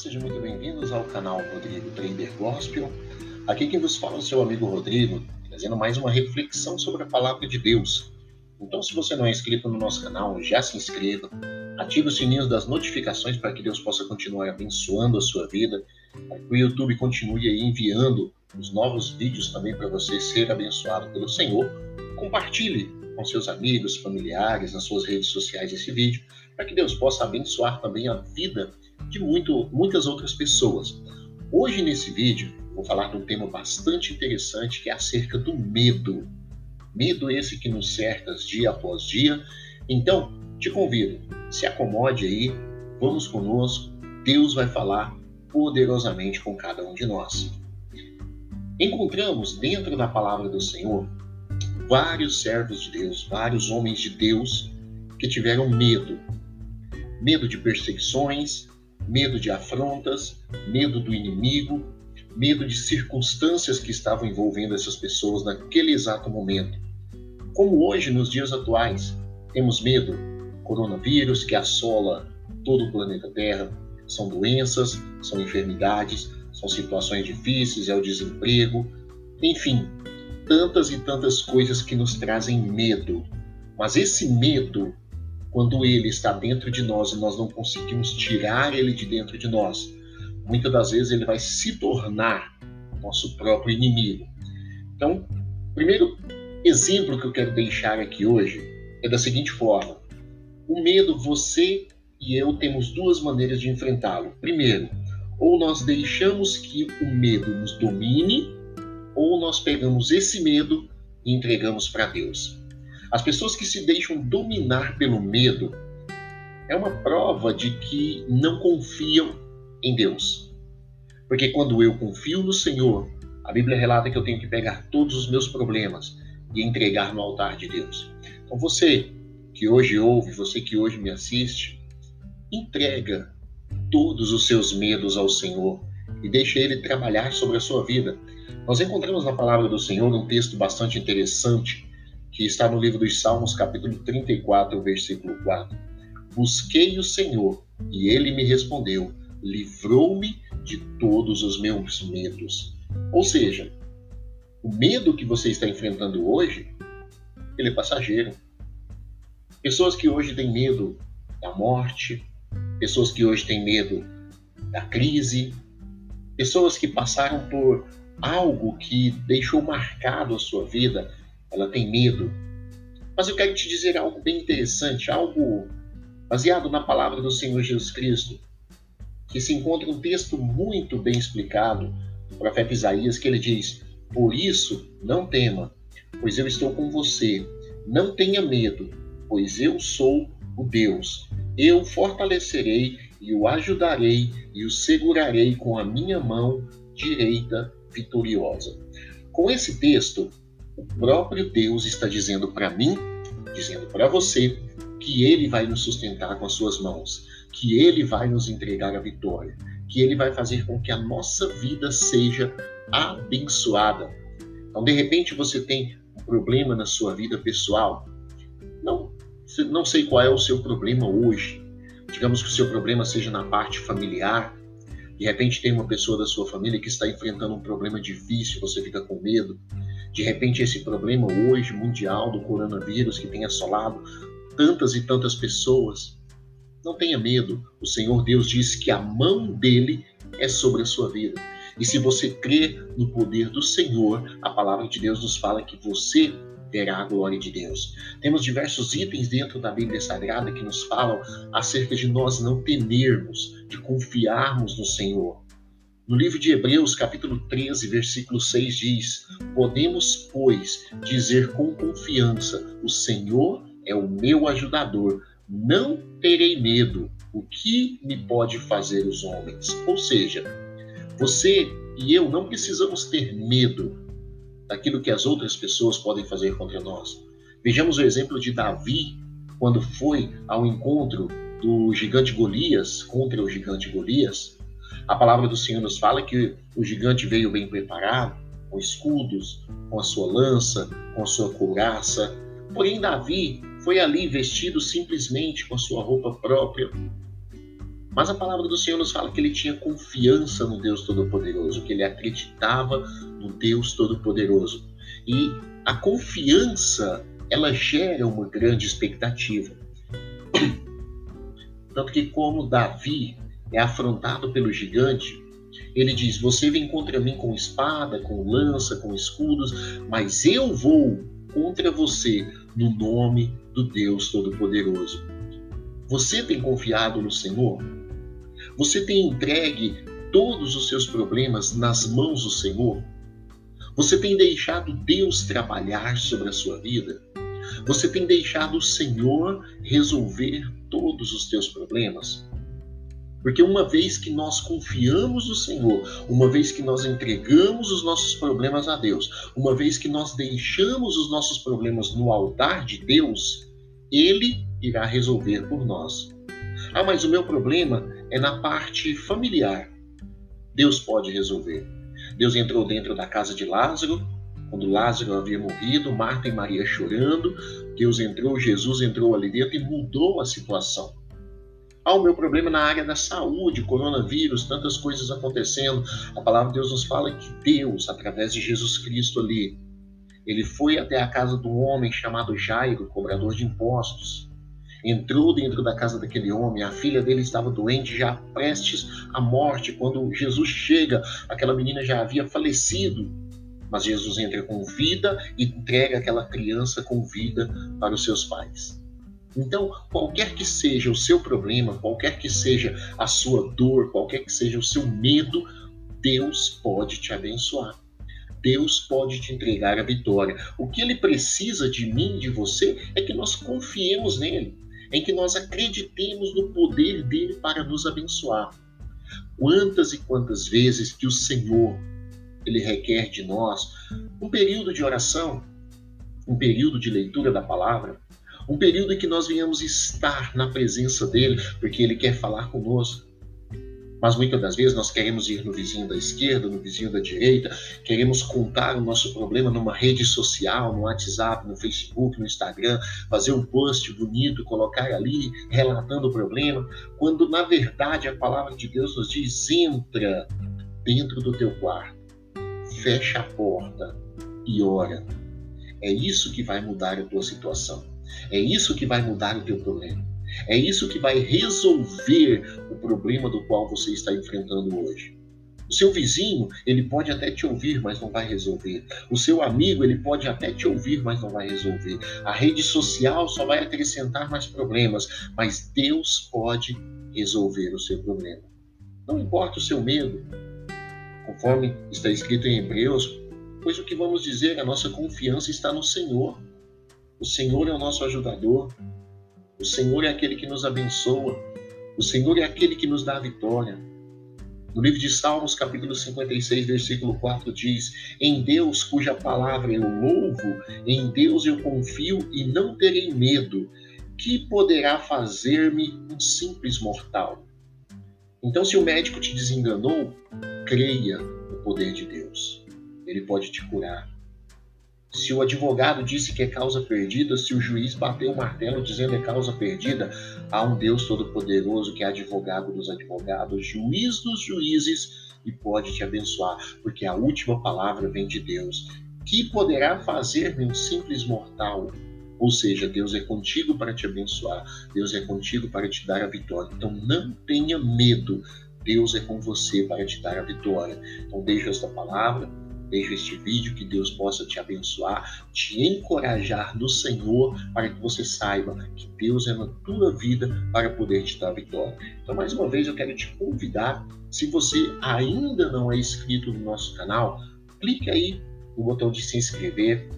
sejam muito bem-vindos ao canal Rodrigo Trader Gospel. Aqui quem vos fala é o seu amigo Rodrigo, trazendo mais uma reflexão sobre a palavra de Deus. Então, se você não é inscrito no nosso canal, já se inscreva, ative o sininho das notificações para que Deus possa continuar abençoando a sua vida, para que o YouTube continue enviando os novos vídeos também para você ser abençoado pelo Senhor. Compartilhe com seus amigos, familiares, nas suas redes sociais esse vídeo, para que Deus possa abençoar também a vida de muito, muitas outras pessoas. Hoje, nesse vídeo, vou falar de um tema bastante interessante que é acerca do medo. Medo esse que nos cerca dia após dia. Então, te convido, se acomode aí, vamos conosco, Deus vai falar poderosamente com cada um de nós. Encontramos dentro da palavra do Senhor vários servos de Deus, vários homens de Deus que tiveram medo. Medo de perseguições, medo de afrontas, medo do inimigo, medo de circunstâncias que estavam envolvendo essas pessoas naquele exato momento. Como hoje, nos dias atuais, temos medo, coronavírus que assola todo o planeta Terra, são doenças, são enfermidades, são situações difíceis, é o desemprego, enfim, tantas e tantas coisas que nos trazem medo. Mas esse medo quando ele está dentro de nós e nós não conseguimos tirar ele de dentro de nós, muitas das vezes ele vai se tornar nosso próprio inimigo. Então, o primeiro exemplo que eu quero deixar aqui hoje é da seguinte forma: o medo, você e eu temos duas maneiras de enfrentá-lo. Primeiro, ou nós deixamos que o medo nos domine, ou nós pegamos esse medo e entregamos para Deus. As pessoas que se deixam dominar pelo medo é uma prova de que não confiam em Deus. Porque quando eu confio no Senhor, a Bíblia relata que eu tenho que pegar todos os meus problemas e entregar no altar de Deus. Então você que hoje ouve, você que hoje me assiste, entrega todos os seus medos ao Senhor e deixa Ele trabalhar sobre a sua vida. Nós encontramos na palavra do Senhor um texto bastante interessante que está no livro dos Salmos, capítulo 34, versículo 4. Busquei o Senhor e ele me respondeu, livrou-me de todos os meus medos. Ou seja, o medo que você está enfrentando hoje, ele é passageiro. Pessoas que hoje têm medo da morte, pessoas que hoje têm medo da crise, pessoas que passaram por algo que deixou marcado a sua vida, ela tem medo. Mas eu quero te dizer algo bem interessante, algo baseado na palavra do Senhor Jesus Cristo, que se encontra um texto muito bem explicado, do profeta Isaías, que ele diz: Por isso, não tema, pois eu estou com você. Não tenha medo, pois eu sou o Deus. Eu fortalecerei e o ajudarei e o segurarei com a minha mão direita vitoriosa. Com esse texto, o próprio Deus está dizendo para mim, dizendo para você, que Ele vai nos sustentar com as suas mãos, que Ele vai nos entregar a vitória, que Ele vai fazer com que a nossa vida seja abençoada. Então, de repente, você tem um problema na sua vida pessoal. Não, não sei qual é o seu problema hoje. Digamos que o seu problema seja na parte familiar. De repente, tem uma pessoa da sua família que está enfrentando um problema difícil, você fica com medo. De repente, esse problema hoje mundial do coronavírus que tem assolado tantas e tantas pessoas, não tenha medo. O Senhor Deus diz que a mão dele é sobre a sua vida. E se você crê no poder do Senhor, a palavra de Deus nos fala que você verá a glória de Deus. Temos diversos itens dentro da Bíblia Sagrada que nos falam acerca de nós não temermos, de confiarmos no Senhor. No livro de Hebreus, capítulo 13, versículo 6 diz: Podemos, pois, dizer com confiança: O Senhor é o meu ajudador, não terei medo. O que me pode fazer os homens? Ou seja, você e eu não precisamos ter medo daquilo que as outras pessoas podem fazer contra nós. Vejamos o exemplo de Davi quando foi ao encontro do gigante Golias contra o gigante Golias. A palavra do Senhor nos fala que o gigante veio bem preparado, com escudos, com a sua lança, com a sua couraça. Porém, Davi foi ali vestido simplesmente com a sua roupa própria. Mas a palavra do Senhor nos fala que ele tinha confiança no Deus Todo-Poderoso, que ele acreditava no Deus Todo-Poderoso. E a confiança, ela gera uma grande expectativa. Tanto que, como Davi é afrontado pelo gigante, ele diz: Você vem contra mim com espada, com lança, com escudos, mas eu vou contra você no nome do Deus Todo-Poderoso. Você tem confiado no Senhor? Você tem entregue todos os seus problemas nas mãos do Senhor? Você tem deixado Deus trabalhar sobre a sua vida? Você tem deixado o Senhor resolver todos os teus problemas? Porque uma vez que nós confiamos no Senhor, uma vez que nós entregamos os nossos problemas a Deus, uma vez que nós deixamos os nossos problemas no altar de Deus, Ele irá resolver por nós. Ah, mas o meu problema é na parte familiar. Deus pode resolver. Deus entrou dentro da casa de Lázaro, quando Lázaro havia morrido, Marta e Maria chorando. Deus entrou, Jesus entrou ali dentro e mudou a situação. Ah, o meu problema na área da saúde, coronavírus, tantas coisas acontecendo. A palavra de Deus nos fala que Deus, através de Jesus Cristo ali, ele foi até a casa um homem chamado Jairo, cobrador de impostos entrou dentro da casa daquele homem, a filha dele estava doente, já prestes à morte. Quando Jesus chega, aquela menina já havia falecido. Mas Jesus entra com vida e entrega aquela criança com vida para os seus pais. Então, qualquer que seja o seu problema, qualquer que seja a sua dor, qualquer que seja o seu medo, Deus pode te abençoar. Deus pode te entregar a vitória. O que ele precisa de mim de você é que nós confiemos nele em que nós acreditemos no poder dele para nos abençoar. Quantas e quantas vezes que o Senhor ele requer de nós um período de oração, um período de leitura da palavra, um período em que nós venhamos estar na presença dele, porque ele quer falar conosco. Mas muitas das vezes nós queremos ir no vizinho da esquerda, no vizinho da direita, queremos contar o nosso problema numa rede social, no WhatsApp, no Facebook, no Instagram, fazer um post bonito, colocar ali relatando o problema, quando na verdade a palavra de Deus nos diz: entra dentro do teu quarto, fecha a porta e ora. É isso que vai mudar a tua situação. É isso que vai mudar o teu problema. É isso que vai resolver o problema do qual você está enfrentando hoje. O seu vizinho, ele pode até te ouvir, mas não vai resolver. O seu amigo, ele pode até te ouvir, mas não vai resolver. A rede social só vai acrescentar mais problemas, mas Deus pode resolver o seu problema. Não importa o seu medo, conforme está escrito em Hebreus, pois o que vamos dizer, a nossa confiança está no Senhor. O Senhor é o nosso ajudador, o Senhor é aquele que nos abençoa. O Senhor é aquele que nos dá a vitória. No livro de Salmos, capítulo 56, versículo 4 diz: Em Deus, cuja palavra eu louvo, em Deus eu confio e não terei medo. Que poderá fazer-me um simples mortal? Então, se o médico te desenganou, creia no poder de Deus. Ele pode te curar. Se o advogado disse que é causa perdida, se o juiz bateu o martelo dizendo é causa perdida, há um Deus Todo-Poderoso que é advogado dos advogados, juiz dos juízes e pode te abençoar, porque a última palavra vem de Deus. Que poderá fazer-me um simples mortal? Ou seja, Deus é contigo para te abençoar, Deus é contigo para te dar a vitória. Então não tenha medo, Deus é com você para te dar a vitória. Então deixa esta palavra Deixo este vídeo que Deus possa te abençoar, te encorajar no Senhor, para que você saiba que Deus é na tua vida para poder te dar vitória. Então, mais uma vez, eu quero te convidar, se você ainda não é inscrito no nosso canal, clique aí no botão de se inscrever,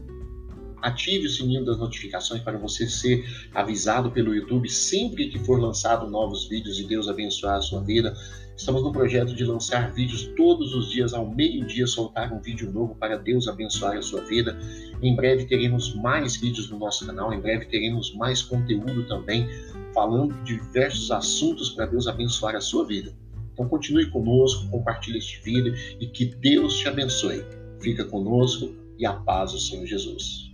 ative o sininho das notificações para você ser avisado pelo YouTube sempre que for lançado novos vídeos e Deus abençoar a sua vida. Estamos no projeto de lançar vídeos todos os dias, ao meio-dia, soltar um vídeo novo para Deus abençoar a sua vida. Em breve teremos mais vídeos no nosso canal, em breve teremos mais conteúdo também, falando de diversos assuntos para Deus abençoar a sua vida. Então continue conosco, compartilhe este vídeo e que Deus te abençoe. Fica conosco e a paz do Senhor Jesus.